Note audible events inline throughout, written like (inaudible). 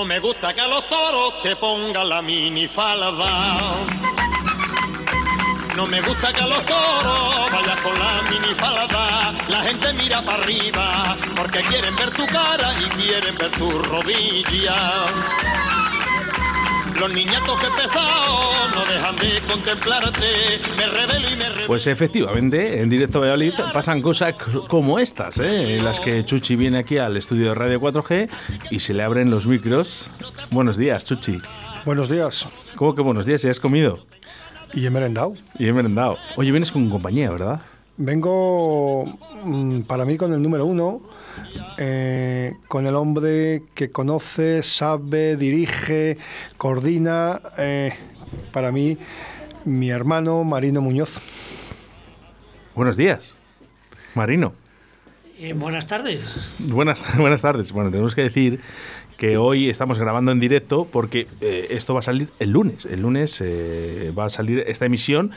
No me gusta que a los toros te pongan la mini falda. No me gusta que a los toros vayas con la mini falda. La gente mira para arriba porque quieren ver tu cara y quieren ver tu rodilla. Los niñatos que pesados no dejan de contemplarte. Me revelo y me revelo. Pues efectivamente, en directo Valladolid pasan cosas como estas, ¿eh? en las que Chuchi viene aquí al estudio de Radio 4G y se le abren los micros. Buenos días, Chuchi. Buenos días. ¿Cómo que buenos días? ¿Ya has comido? Y he merendado. Y he merendado. Oye, vienes con compañía, ¿verdad? Vengo mm, para mí con el número uno, eh, con el hombre que conoce, sabe, dirige, coordina. eh, para mí, mi hermano Marino Muñoz. Buenos días, Marino. Eh, buenas tardes. Buenas, (laughs) buenas tardes. Bueno, tenemos que decir que hoy estamos grabando en directo porque eh, esto va a salir el lunes. El lunes eh, va a salir esta emisión.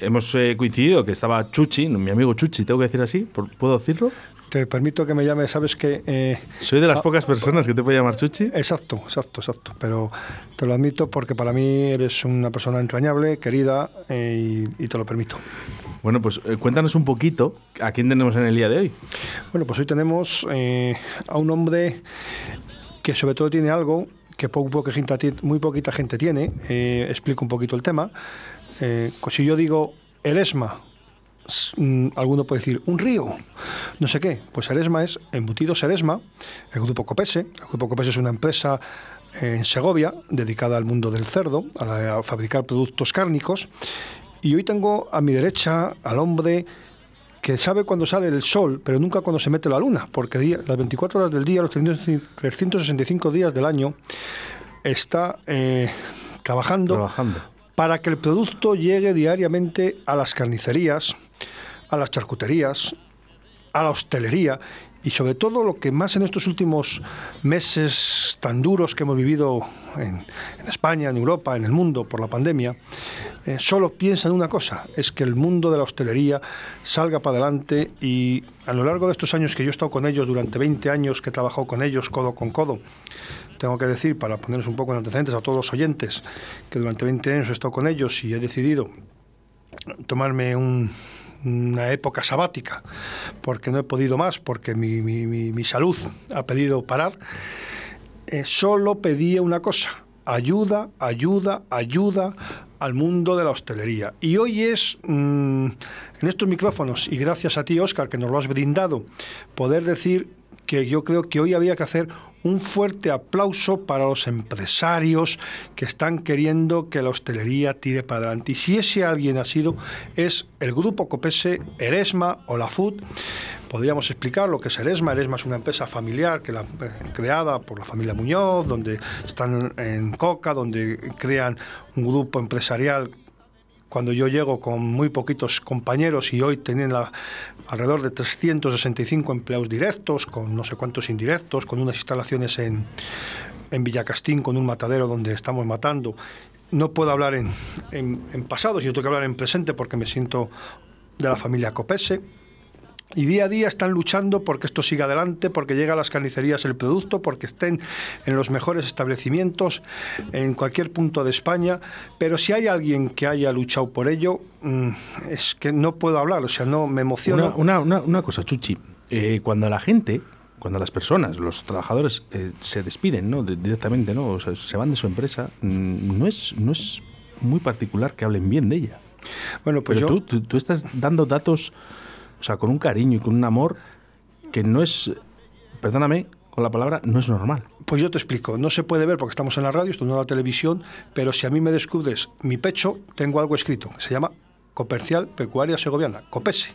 Hemos eh, coincidido que estaba Chuchi, mi amigo Chuchi, tengo que decir así, ¿Por- ¿puedo decirlo? Te permito que me llame, sabes que... eh, Soy de las Ah, pocas personas que te puede llamar Chuchi. Exacto, exacto, exacto. Pero te lo admito porque para mí eres una persona entrañable, querida eh, y, y te lo permito. Bueno, pues eh, cuéntanos un poquito a quién tenemos en el día de hoy. Bueno, pues hoy tenemos a un hombre que sobre todo tiene algo que muy poquita gente tiene. Explico un poquito el tema. Pues si yo digo el ESMA, alguno puede decir un río, no sé qué. Pues el ESMA es Embutidos Eresma, el grupo Copese. El grupo Copese es una empresa eh, en Segovia dedicada al mundo del cerdo, a, la- a fabricar productos cárnicos. Y hoy tengo a mi derecha al hombre que sabe cuándo sale el sol, pero nunca cuando se mete la luna, porque día- las 24 horas del día, los 365 días del año, está eh, trabajando, Trabajando. para que el producto llegue diariamente a las carnicerías, a las charcuterías, a la hostelería y sobre todo lo que más en estos últimos meses tan duros que hemos vivido en, España, en Europa, en el mundo por la pandemia, eh, solo piensa en una cosa, es que el mundo de la hostelería salga para adelante y a lo largo de estos años que yo he estado con ellos, durante 20 años que he trabajado con ellos codo con codo, tengo que decir, para ponernos un poco en antecedentes a todos los oyentes, que durante 20 años he estado con ellos y he decidido tomarme un- una época sabática, porque no he podido más, porque mi, mi- salud ha pedido parar, eh, solo pedía una cosa, ayuda, ayuda, ayuda al mundo de la hostelería. Y hoy es, mm, en estos micrófonos, y gracias a ti, Óscar, que nos lo has brindado, poder decir que yo creo que hoy había que hacer un fuerte aplauso para los empresarios que están queriendo que la hostelería tire para adelante. Y si ese alguien ha sido, es el grupo Copese, Eresma o la Food. Podríamos explicar lo que es Eresma. Eresma es una empresa familiar que la, eh, creada por la familia Muñoz, donde están en Coca, donde crean un grupo empresarial cuando yo llego con muy poquitos compañeros y hoy tienen alrededor de 365 empleados directos, con no sé cuántos indirectos, con unas instalaciones en, en Villacastín, con un matadero donde estamos matando. No puedo hablar en, en, en pasado, sino tengo que hablar en presente porque me siento de la familia Copese. Y día a día están luchando porque esto siga adelante, porque llegue a las carnicerías el producto, porque estén en los mejores establecimientos en cualquier punto de España. Pero si hay alguien que haya luchado por ello, mm, es que no puedo hablar, o sea, no me emociona. Una, una- una- una cosa, Chuchi. Eh, cuando la gente, cuando las personas, los trabajadores eh, se despiden ¿no? De- directamente, ¿no? O sea, se van de su empresa, mm, no es, no es muy particular que hablen bien de ella. Bueno, pues Pero yo, tú, tú, tú estás dando datos, o sea, con un cariño y con un amor que no es, perdóname con la palabra, no es normal. pues yo te explico. No se puede ver porque estamos en la radio, esto no es la televisión, pero si a mí me descubres mi pecho, tengo algo escrito que se llama Comercial Pecuaria Segoviana, COPESE.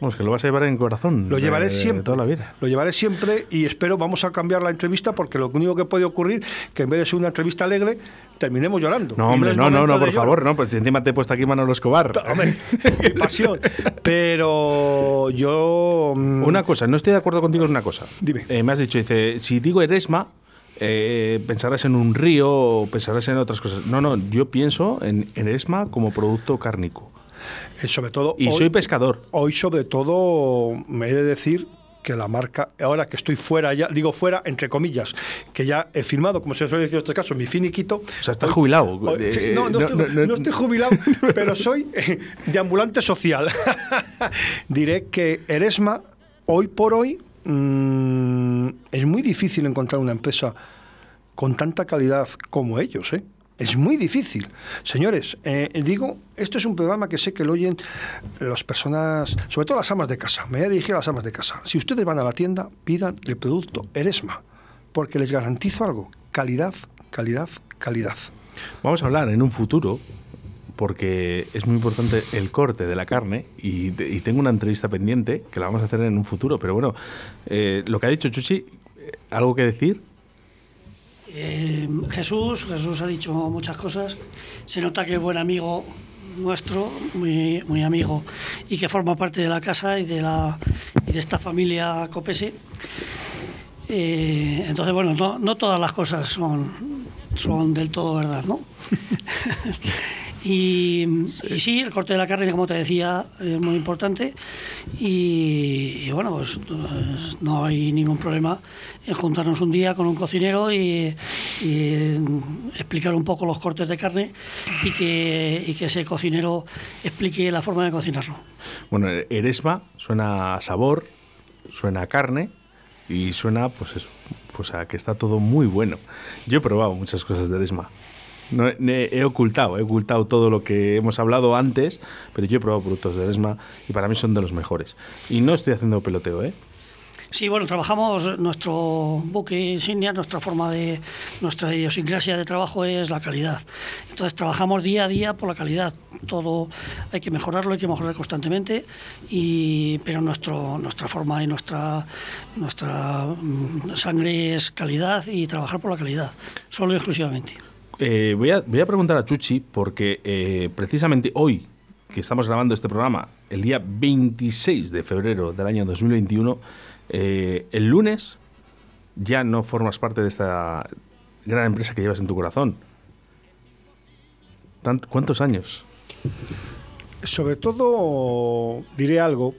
Vamos, que lo vas a llevar en el corazón. Lo llevaré de siempre. toda la vida. Lo llevaré siempre y espero, vamos a cambiar la entrevista porque lo único que puede ocurrir que en vez de ser una entrevista alegre, terminemos llorando. No, hombre, no, no, no, por llorar. favor, no, pues encima te he puesto aquí Manolo Escobar. Hombre, qué pasión. Pero yo... mm, Una cosa, no estoy de acuerdo contigo en una cosa. Dime. Eh, me has dicho, dice, si digo Eresma, eh, pensarás en un río o pensarás en otras cosas. No, no, yo pienso en, en Eresma como producto cárnico. Eh, sobre todo... Y hoy- soy pescador. Hoy, sobre todo, me he de decir que la marca, ahora que estoy fuera ya, digo fuera entre comillas, que ya he firmado, como se suele decir en este caso, mi finiquito. O sea, estás jubilado. no, no, estoy, no, estoy, jubilado, (laughs) pero soy de ambulante social. (laughs) Diré que Eresma, hoy por hoy, mmm, es muy difícil encontrar una empresa con tanta calidad como ellos, ¿eh? Es muy difícil. Señores, eh, digo, esto es un programa que sé que lo oyen las personas, sobre todo las amas de casa. Me voy a dirigir a las amas de casa. Si ustedes van a la tienda, pidan el producto Eresma, porque les garantizo algo, calidad, calidad, calidad. Vamos a hablar en un futuro, porque es muy importante el corte de la carne y, tengo una entrevista pendiente que la vamos a hacer en un futuro. Pero bueno, eh, lo que ha dicho Chuchi, eh, ¿algo que decir? Eh, Jesús, Jesús ha dicho muchas cosas. Se nota que es buen amigo nuestro, muy, muy amigo, y que forma parte de la casa y de, la, y de esta familia Copese. Eh, entonces, bueno, no, no, todas las cosas son, son del todo verdad, ¿no? (laughs) Y, sí. el corte de la carne, como te decía, es muy importante. Y, bueno, pues, pues, no hay ningún problema en juntarnos un día con un cocinero y, explicar un poco los cortes de carne y que, que ese cocinero explique la forma de cocinarlo. Bueno, Eresma suena a sabor, suena a carne y suena pues eso, pues a que está todo muy bueno. Yo he probado muchas cosas de Eresma. No, he ocultado, he ocultado todo lo que hemos hablado antes, pero yo he probado productos de Eresma y para mí son de los mejores. Y no estoy haciendo peloteo, ¿eh? Sí, bueno, trabajamos nuestro buque insignia, nuestra forma de, nuestra idiosincrasia de trabajo es la calidad. Entonces trabajamos día a día por la calidad. Todo hay que mejorarlo, hay que mejorar constantemente, y, pero nuestro, nuestra forma y nuestra, nuestra mm, sangre es calidad y trabajar por la calidad, solo y exclusivamente. Eh, voy, a, voy, a, preguntar a Chuchi porque eh, precisamente hoy que estamos grabando este programa, el día 26 de febrero del año 2021, eh, el lunes ya no formas parte de esta gran empresa que llevas en tu corazón. ¿Cuántos años? Sobre todo, diré algo,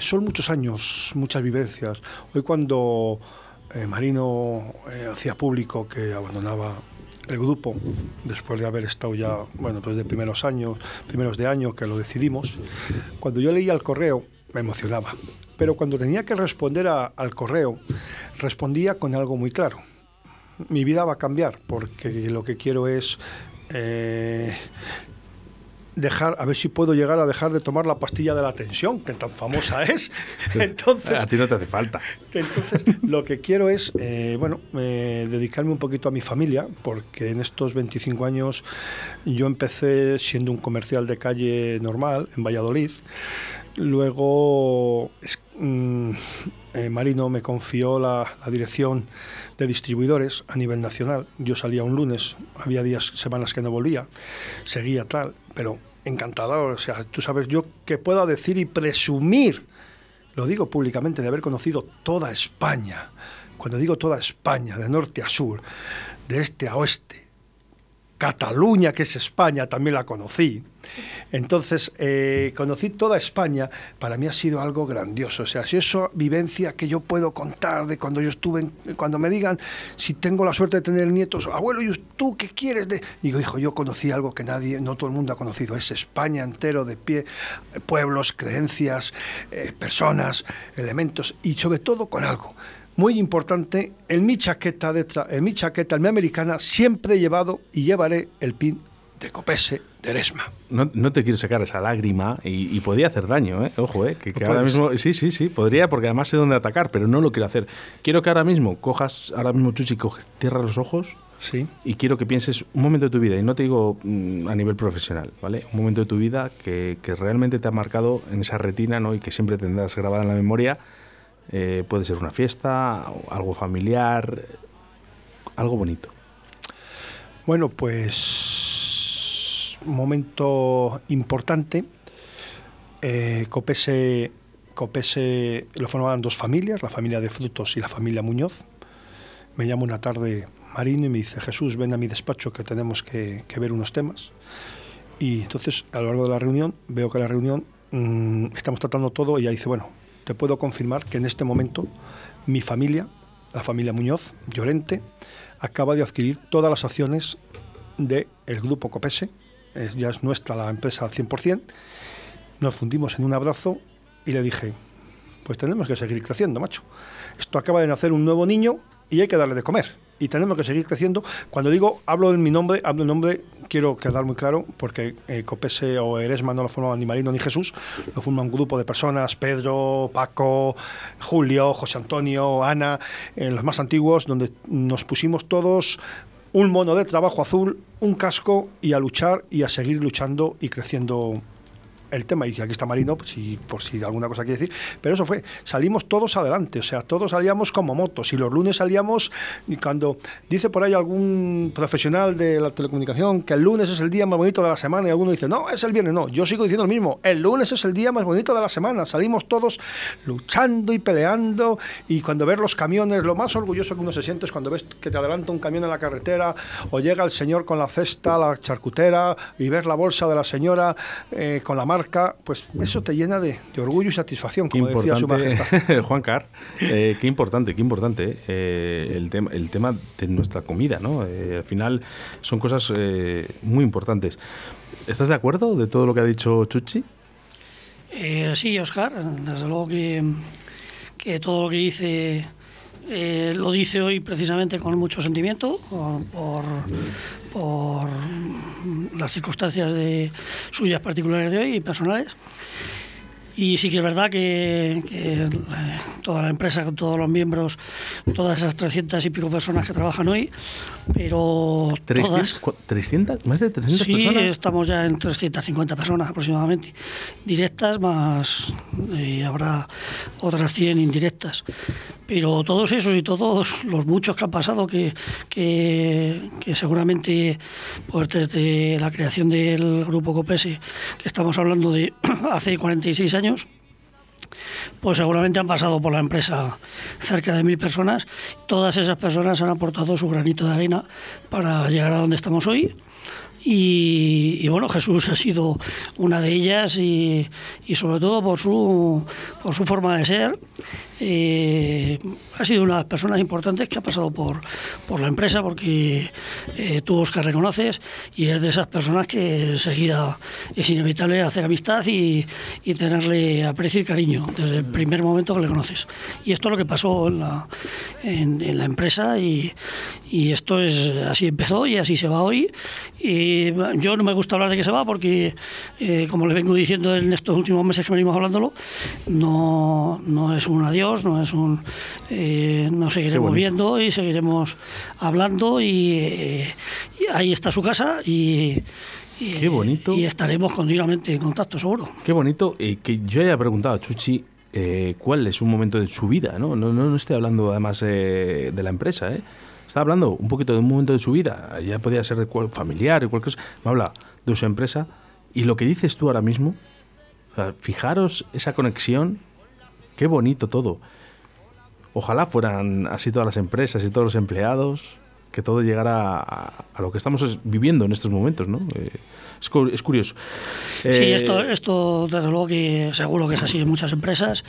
son muchos años, muchas vivencias. Hoy cuando Marino hacía público que abandonaba el grupo, después de haber estado ya, bueno, pues de primeros años, primeros de año que lo decidimos, cuando yo leía el correo me emocionaba. Pero cuando tenía que responder al correo, respondía con algo muy claro. Mi vida va a cambiar porque lo que quiero es eh, dejar, a ver si puedo llegar a dejar de tomar la pastilla de la tensión, que tan famosa es. (laughs) Entonces, a ti no te hace falta. Entonces, lo que quiero es, eh, bueno, eh, dedicarme un poquito a mi familia, porque en estos 25 años yo empecé siendo un comercial de calle normal en Valladolid. Luego, mm, eh, Marino me confió la, dirección de distribuidores a nivel nacional. Yo salía un lunes, había días, semanas que no volvía, seguía tal, pero encantador. O sea, tú sabes, yo que pueda decir y presumir, lo digo públicamente, de haber conocido toda España. Cuando digo toda España, de norte a sur, de este a oeste, Cataluña, que es España, también la conocí. Entonces, eh, conocí toda España, para mí ha sido algo grandioso. O sea, si eso vivencia que yo puedo contar de cuando yo estuve, cuando me digan, si tengo la suerte de tener nietos, abuelo, ¿y tú qué quieres? De... Digo, hijo, yo conocí algo que nadie, no todo el mundo ha conocido, es España entero de pie, pueblos, creencias, eh, personas, elementos, y sobre todo con algo muy importante, en mi chaqueta, en mi chaqueta, en mi americana, siempre he llevado y llevaré el pin de Copese de Eresma. No, no te quiero sacar esa lágrima y, podría hacer daño, ¿eh? Ojo, ¿eh? Que, ahora mismo, sí, sí, sí, podría porque además sé dónde atacar, pero no lo quiero hacer. Quiero que ahora mismo cojas, ahora mismo Chuchi, coges, cierra los ojos sí. y quiero que pienses un momento de tu vida, y no te digo mm, a nivel profesional, ¿vale? Un momento de tu vida que, que realmente te ha marcado en esa retina, ¿no? Y que siempre tendrás grabada en la memoria eh, puede ser una fiesta, algo familiar, algo bonito. Bueno, pues momento importante. Eh, Copese, Copese lo formaban dos familias, la familia de Frutos y la familia Muñoz. Me llama una tarde Marino y me dice, Jesús, ven a mi despacho que tenemos que, ver unos temas. Y entonces, a lo largo de la reunión, veo que la reunión mm, estamos tratando todo y ella dice, bueno, te puedo confirmar que en este momento mi familia, la familia Muñoz, Llorente, acaba de adquirir todas las acciones del grupo Copese, ya es nuestra la empresa al 100%, nos fundimos en un abrazo y le dije, pues tenemos que seguir creciendo, macho. Esto acaba de nacer un nuevo niño y hay que darle de comer y tenemos que seguir creciendo. Cuando digo hablo en mi nombre, hablo en nombre, quiero quedar muy claro, porque eh, Copese o Eresma no lo forma ni Marino ni Jesús, lo forma un grupo de personas, Pedro, Paco, Julio, José Antonio, Ana, en los más antiguos, donde nos pusimos todos un mono de trabajo azul, un casco y a luchar y a seguir luchando y creciendo el tema, y aquí está Marino, pues, si, por si alguna cosa quiere decir, pero eso fue, salimos todos adelante, o sea, todos salíamos como motos, y los lunes salíamos, y cuando dice por ahí algún profesional de la telecomunicación que el lunes es el día más bonito de la semana, y alguno dice, no, es el viernes, no, yo sigo diciendo lo mismo, el lunes es el día más bonito de la semana, salimos todos luchando y peleando, y cuando ves los camiones, lo más orgulloso que uno se siente es cuando ves que te adelanta un camión en la carretera, o llega el señor con la cesta, la charcutera, y ves la bolsa de la señora eh, con la marca, pues eso te llena de, orgullo y satisfacción, como decía su majestad. (laughs) Juan Car, eh, qué importante, qué importante eh, el, tema, el tema de nuestra comida, ¿no? Eh, al final son cosas muy importantes. ¿Estás de acuerdo de todo lo que ha dicho Chuchi? sí, Oscar, desde luego que, que todo lo que dice lo dice hoy precisamente con mucho sentimiento por, por las circunstancias de suyas particulares de hoy y personales. Y sí que es verdad que, eh, toda la empresa, con todos los miembros, todas esas 300 y pico personas que trabajan hoy, pero. ¿300? ¿300? ¿Más de 300 sí, personas? Sí, estamos ya en 350 personas aproximadamente, directas, más eh, habrá otras 100 indirectas. Pero todos esos y todos los muchos que han pasado, que, que, seguramente pues desde la creación del grupo Copese, que estamos hablando de (clears throat) hace 46 años, pues seguramente han pasado por la empresa cerca de mil personas. Todas esas personas han aportado su granito de arena para llegar a donde estamos hoy y, bueno, Jesús ha sido una de ellas y, sobre todo por su, por su forma de ser. Eh, ha sido una de las personas importantes que ha pasado por, por la empresa porque eh, tú, Oscar, reconoces y es de esas personas que enseguida es inevitable hacer amistad y, y tenerle aprecio y cariño desde el primer momento que le conoces. Y esto es lo que pasó en la, en, la empresa y, y esto es así empezó y así se va hoy. Y, yo no me gusta hablar de que se va porque, eh, como le vengo diciendo en estos últimos meses que venimos hablándolo, no, no es un adiós, no es un... Eh, nos seguiremos viendo y seguiremos hablando y, eh, ahí está su casa y... Qué bonito. Y estaremos continuamente en contacto, seguro. Qué bonito que yo haya preguntado a Chuchi cuál es un momento de su vida, ¿no? No, no, estoy hablando además de la empresa, ¿eh? Está hablando un poquito de un momento de su vida, ya podía ser familiar o cualquier cosa, me habla de su empresa y lo que dices tú ahora mismo, fijaros esa conexión, qué bonito todo. Ojalá fueran así todas las empresas y todos los empleados, que todo llegara a, lo que estamos viviendo en estos momentos, ¿no? Eh, es, curioso. sí, eh, esto, esto desde luego que seguro que es así en muchas empresas.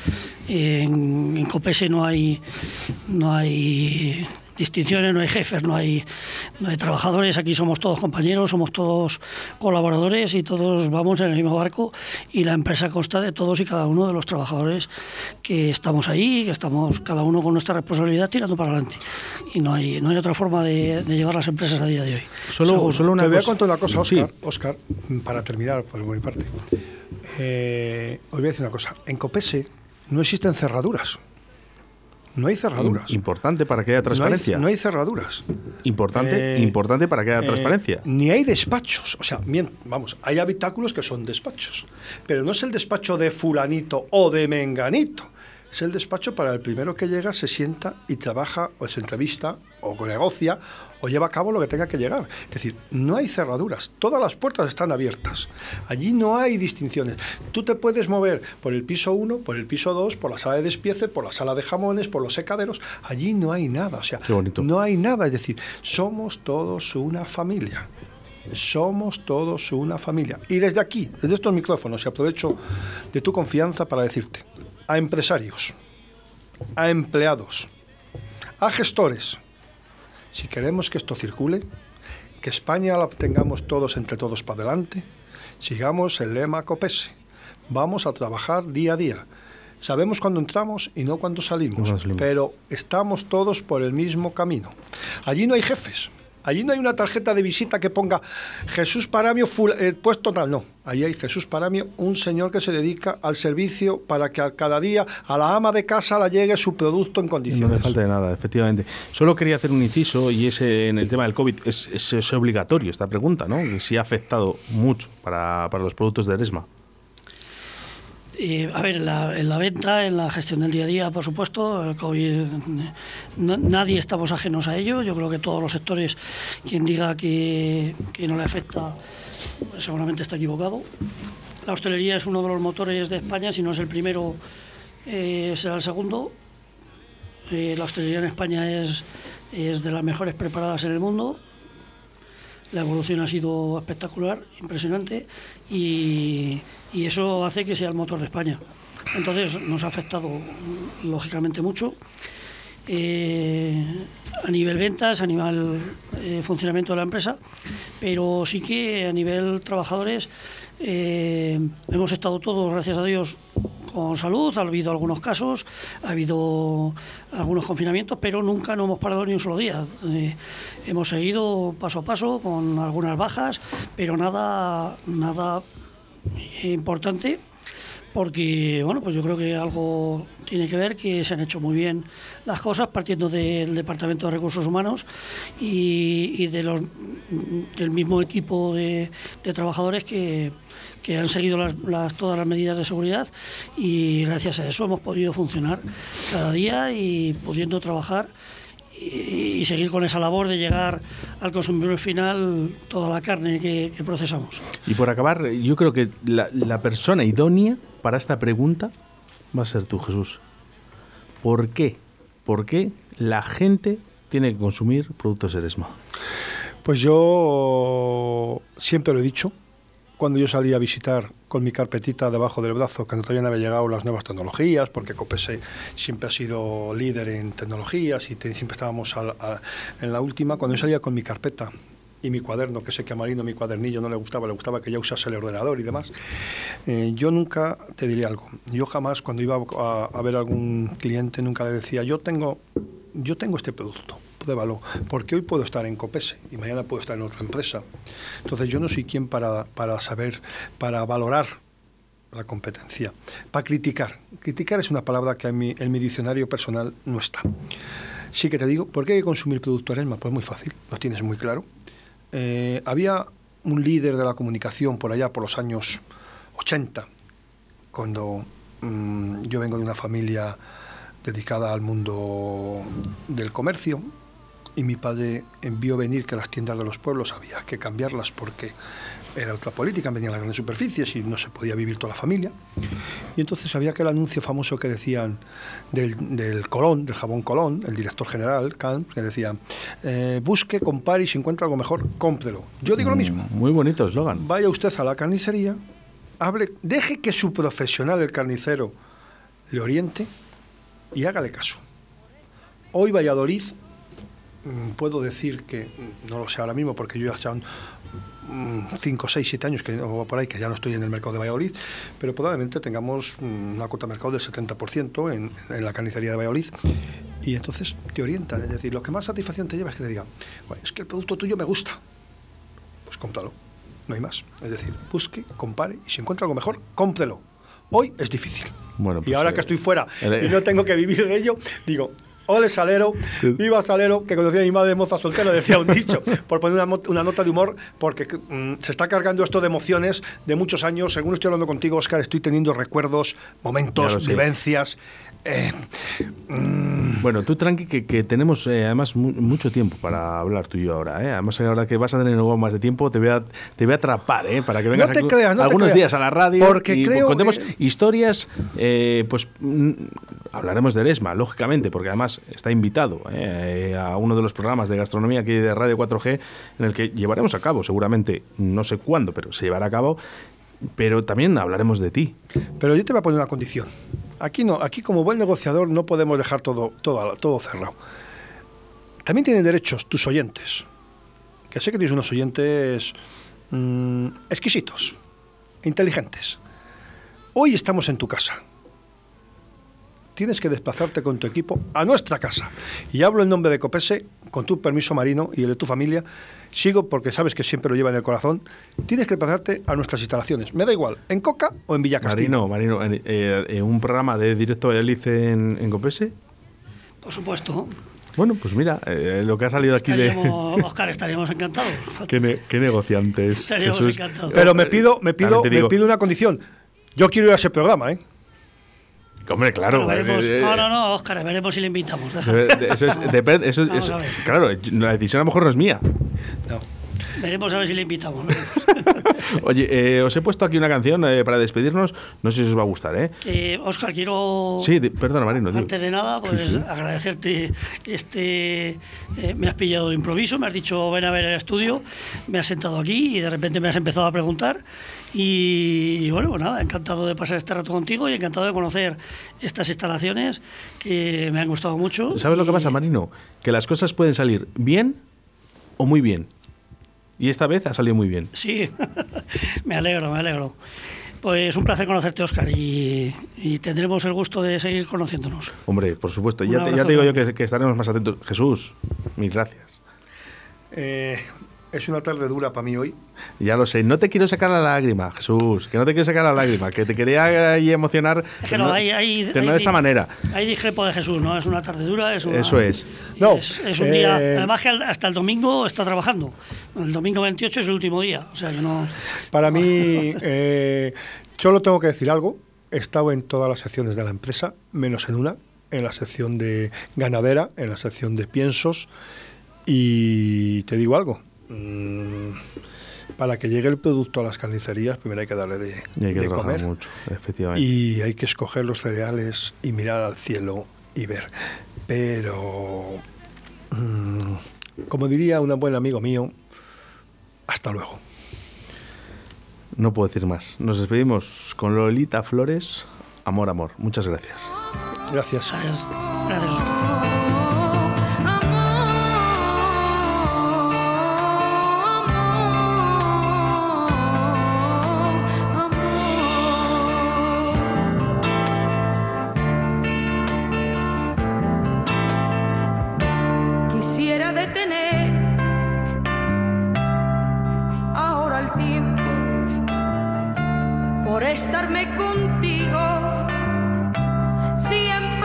En, en Copese no hay, no hay distinciones, no hay jefes, no hay, no hay trabajadores, aquí somos todos compañeros, somos todos colaboradores y todos vamos en el mismo barco y la empresa consta de todos y cada uno de los trabajadores que estamos ahí, que estamos cada uno con nuestra responsabilidad tirando para adelante. Y no hay, no hay otra forma de, llevar las empresas a día de hoy. Solo, solo una Te voy a contar una cosa, Oscar, para terminar por mi parte. Eh, os voy a decir una cosa. En Copese no existen cerraduras. No hay cerraduras. Importante para que haya transparencia. No hay, cerraduras. Importante, eh, importante para que haya eh, transparencia. Ni hay despachos. O sea, bien, vamos, hay habitáculos que son despachos. Pero no es el despacho de fulanito o de menganito. Es el despacho para el primero que llega, se sienta y trabaja o se entrevista o negocia o lleva a cabo lo que tenga que llegar. Es decir, no hay cerraduras, todas las puertas están abiertas. Allí no hay distinciones. Tú te puedes mover por el piso 1, por el piso 2, por la sala de despiece, por la sala de jamones, por los secaderos. Allí no hay nada, o sea, no hay nada. Es decir, somos todos una familia. Somos todos una familia. Y desde aquí, desde estos micrófonos, y aprovecho de tu confianza para decirte, a empresarios, a empleados, a gestores. Si queremos que esto circule, que España la tengamos todos entre todos para adelante, sigamos el lema COPESE. Vamos a trabajar día a día. Sabemos cuándo entramos y no cuándo salimos, Cuándo salimos. pero estamos todos por el mismo camino. Allí no hay jefes. Allí no hay una tarjeta de visita que ponga Jesús Paramio full- eh, puesto tal, no. Allí hay Jesús Paramio, un señor que se dedica al servicio para que a cada día a la ama de casa le llegue su producto en No condiciones. me falta de nada, efectivamente. Solo quería hacer un inciso y ese en el tema del COVID es, es- es obligatorio esta pregunta, ¿no? Que si ha afectado mucho para, para los productos de Eresma. A ver, en la, en la venta, en la gestión del día a día, por supuesto, COVID, na- nadie estamos ajenos a ello. Yo creo que todos los sectores, quien diga que, que no le afecta, seguramente está equivocado. La hostelería es uno de los motores de España, si no es el primero, eh, será el segundo. Eh, la hostelería en España es, es de las mejores preparadas en el mundo. La evolución ha sido espectacular, impresionante, y, eso hace que sea el motor de España. Entonces nos ha afectado lógicamente mucho. eh, a nivel ventas, a nivel eh, funcionamiento de la empresa, pero sí que a nivel trabajadores eh, hemos estado todos, gracias a Dios, con salud, ha habido algunos casos, ha habido algunos confinamientos, pero nunca no hemos parado ni un solo día. Eh, hemos seguido paso a paso con algunas bajas, pero nada, nada importante porque bueno pues yo creo que algo tiene que ver que se han hecho muy bien las cosas partiendo del departamento de recursos humanos y, de los del mismo equipo de, trabajadores que, que han seguido las, todas las medidas de seguridad y gracias a eso hemos podido funcionar cada día y pudiendo trabajar y, seguir con esa labor de llegar al consumidor final toda la carne que- procesamos. Y por acabar, yo creo que la persona idónea para esta pregunta va a ser tú, Jesús. ¿Por qué? ¿Por qué la gente tiene que consumir productos Eresma? Pues yo siempre lo he dicho. Cuando yo salí a visitar con mi carpetita debajo del brazo, que todavía no había llegado las nuevas tecnologías, porque Copese siempre ha sido líder en tecnologías y siempre estábamos en la última, cuando yo salía con mi carpeta y mi cuaderno, que sé que a Marino mi cuadernillo no le gustaba, le gustaba que ya usase el ordenador y demás, eh, yo nunca te diría algo. Yo jamás, cuando iba a, ver algún cliente, nunca le decía, yo tengo, yo tengo este producto, pruébalo, porque hoy puedo estar en Copese y mañana puedo estar en otra empresa. Entonces yo no soy quien para, para saber, para valorar la competencia, para criticar. Criticar es una palabra que en mi, en mi diccionario personal no está. Sí que te digo, ¿por qué hay que consumir producto Eresma? Pues muy fácil, lo tienes muy claro. Eh, había un líder de la comunicación por allá, por los años 80, cuando mm, yo vengo de una familia dedicada al mundo del comercio y mi padre envió venir que las tiendas de los pueblos había que cambiarlas porque era otra política, venían las grandes superficies y no se podía vivir toda la familia. Y entonces había aquel anuncio famoso que decían del, del Colón, del jabón Colón, el director general, Kant, que decía, eh, busque, compare y si encuentra algo mejor, cómprelo. Yo digo lo mismo. Muy bonito eslogan. Vaya usted a la carnicería, hable, deje que su profesional, el carnicero, le oriente y hágale caso. Hoy Valladolid, mm, puedo decir que, mm, no lo sé ahora mismo, porque yo ya son 5, 6, 7 años que, o por ahí que ya no estoy en el mercado de Valladolid, pero probablemente tengamos mm, una cuota de mercado del 70% en, en la carnicería de Valladolid. Y entonces te orientan, es decir, lo que más satisfacción te lleva es que te digan, "Bueno, es que el producto tuyo me gusta, pues cómpralo. No hay más. Es decir, busque, compare y si encuentra algo mejor, cómprelo. Hoy es difícil. Bueno, y pues, ahora eh, que estoy fuera eh, y no tengo que vivir de ello, digo, ole Salero, viva Salero, que conocía a mi madre moza soltera, decía un dicho, por poner una, nota de humor, porque mm, se está cargando esto de emociones de muchos años. Según estoy hablando contigo, Oscar, estoy teniendo recuerdos, momentos, vivencias. Eh, mm, Bueno, tú tranqui que, que tenemos eh, además mu- mucho tiempo para hablar tú y yo ahora. ¿eh? Además ahora que vas a tener más de tiempo te voy a, te voy a atrapar ¿eh? para que vengas No te algu- creas, no algunos días a la radio Porque y creo, contemos historias. eh, pues mm, hablaremos de Eresma, lógicamente, porque además está invitado a uno de los programas de gastronomía aquí de Radio 4G en el que llevaremos a cabo, seguramente, no sé cuándo, pero se llevará a cabo. Pero también hablaremos de ti. pero yo te voy a poner una condición. Aquí no, aquí como buen negociador no podemos dejar todo, todo, todo cerrado. También tienen derechos tus oyentes. Que sé que tienes unos oyentes mm, exquisitos, inteligentes. Hoy estamos en tu casa. Tienes que desplazarte con tu equipo a nuestra casa. Y hablo en nombre de Copese, con tu permiso marino y el de tu familia. Sigo porque sabes que siempre lo lleva en el corazón. Tienes que desplazarte a nuestras instalaciones. Me da igual, en Coca o en Villa Castillo. Marino, Marino, eh, eh, un programa de directo de Alice en, en Copese. Por supuesto. Bueno, pues mira, eh, lo que ha salido aquí de. Oscar, estaríamos encantados. (laughs) qué, ne- qué negociantes. Estaríamos Jesús. encantados. Pero me pido, me pido, me digo- pido una condición. Yo quiero ir a ese programa, ¿eh? Hombre, claro. Veremos- eh, eh, no, no, no, Oscar, veremos si le invitamos. de- de- Eso es, (laughs) depende, eso, claro, la decisión a lo mejor no es mía. No. Veremos a ver si le invitamos. (laughs) Oye, eh, os he puesto aquí una canción eh, para despedirnos. No sé si os va a gustar, ¿eh? Que, Oscar, quiero. Sí, di- perdona, Marino. Antes de nada, pues Sí, sí. agradecerte este. eh, me has pillado de improviso, me has dicho ven a ver el estudio, me has sentado aquí y de repente me has empezado a preguntar. Y, y bueno, pues nada, encantado de pasar este rato contigo y encantado de conocer estas instalaciones que me han gustado mucho. ¿Sabes lo que pasa, Marino? Que las cosas pueden salir bien o muy bien. Y esta vez ha salido muy bien. Sí, (laughs) me alegro, me alegro. Pues un placer conocerte, Oscar, y, y tendremos el gusto de seguir conociéndonos. Hombre, por supuesto. Ya te, ya abrazo te digo yo que, que estaremos más atentos. Jesús, mil gracias. Eh, es una tarde dura para mí hoy. Ya lo sé. No te quiero sacar la lágrima, Jesús. Que no te quiero sacar la lágrima. Que te quería ahí emocionar. Es que no, hay, hay, que no hay- de esta manera. Hay discrepo de Jesús, ¿no? Es una tarde dura, es una- Eso es. No, es, es un día. eh, Además, que hasta el domingo está trabajando. El domingo 28 es el último día. O sea que no. Para mí, (laughs) eh, solo tengo que decir algo. He estado en todas las secciones de la empresa, menos en una, en la sección de ganadera, en la sección de piensos. Y te digo algo. Mm, para que llegue el producto a las carnicerías, primero hay que darle de, Y hay que de comer. mucho, efectivamente. Y hay que escoger los cereales y mirar al cielo y ver. Pero, mm, como diría un buen amigo mío, hasta luego. No puedo decir más. Nos despedimos con Lolita Flores. Amor, amor. Muchas gracias. Gracias. Gracias, tiempo por estarme contigo, siempre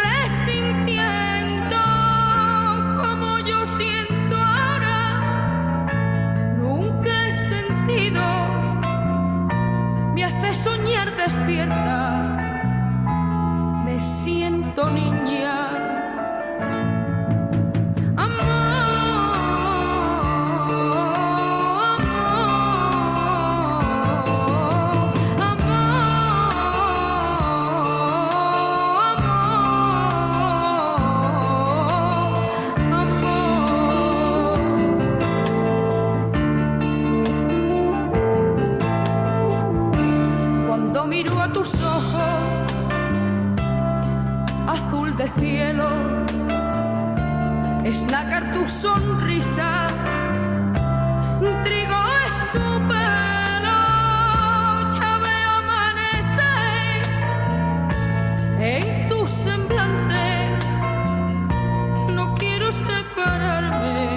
es nácar tu sonrisa, trigo es tu pelo, ya veo amanecer en tu semblante, no quiero separarme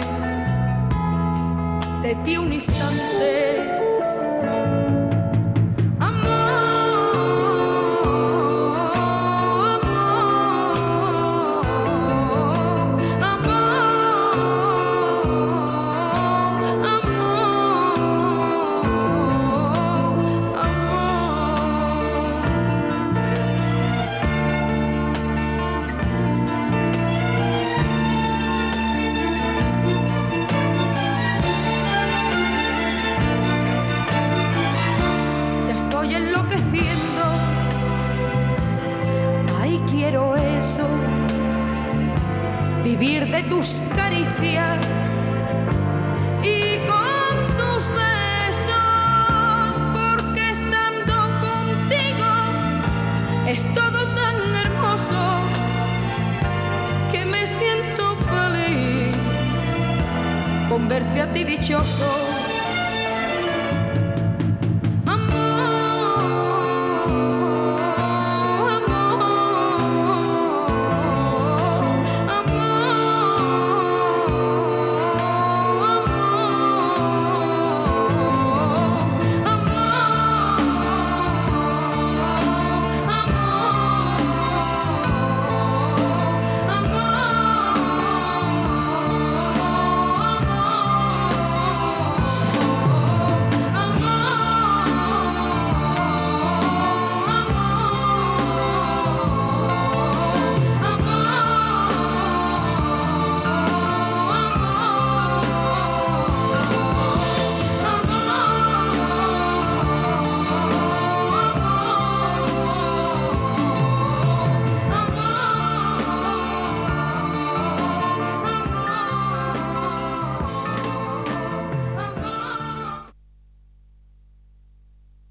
de ti un instante.